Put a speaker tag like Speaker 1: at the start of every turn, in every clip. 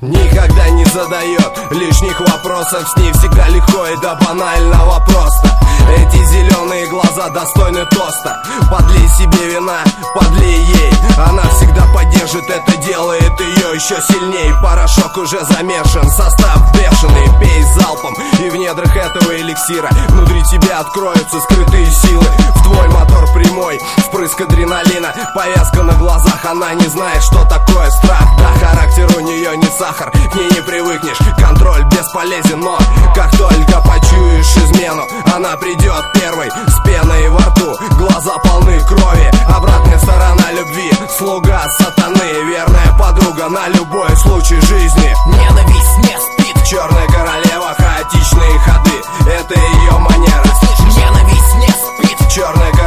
Speaker 1: Никогда не задает лишних вопросов. С ней всегда легко и до банального просто Эти зеленые глаза достойны тоста. Подлей себе вина, подлей ей. Она всегда поддержит это, делает ее еще сильней. Порошок уже замешан, состав бешеный. Пей залпом и в недрах этого эликсира Внутри тебя откроются скрытые силы. В твой мотор прямой, впрыск адреналина. Повязка на глазах, она не знает, что такое страх. Да, характер у нее не сахар, к ней не привыкнешь. Контроль бесполезен, но как только почуешь измену Она придет первой с пеной во рту. Глаза полны крови, обратная сторона любви. Слуга сатаны, верная подруга на любой случай жизни.
Speaker 2: Ненависть не спит
Speaker 1: Черная королева, хаотичные ходы. Это ее манера.
Speaker 2: Слышишь, ненависть не спит
Speaker 1: Черная королева,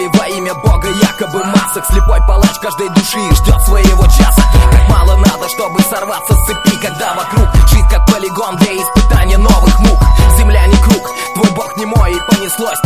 Speaker 2: крови во имя Бога Якобы масок. Слепой палач каждой души ждет своего часа. Как мало надо, чтобы сорваться с цепи Когда вокруг жизнь как полигон для испытания новых мук. Земля не круг, твой бог не мой И понеслось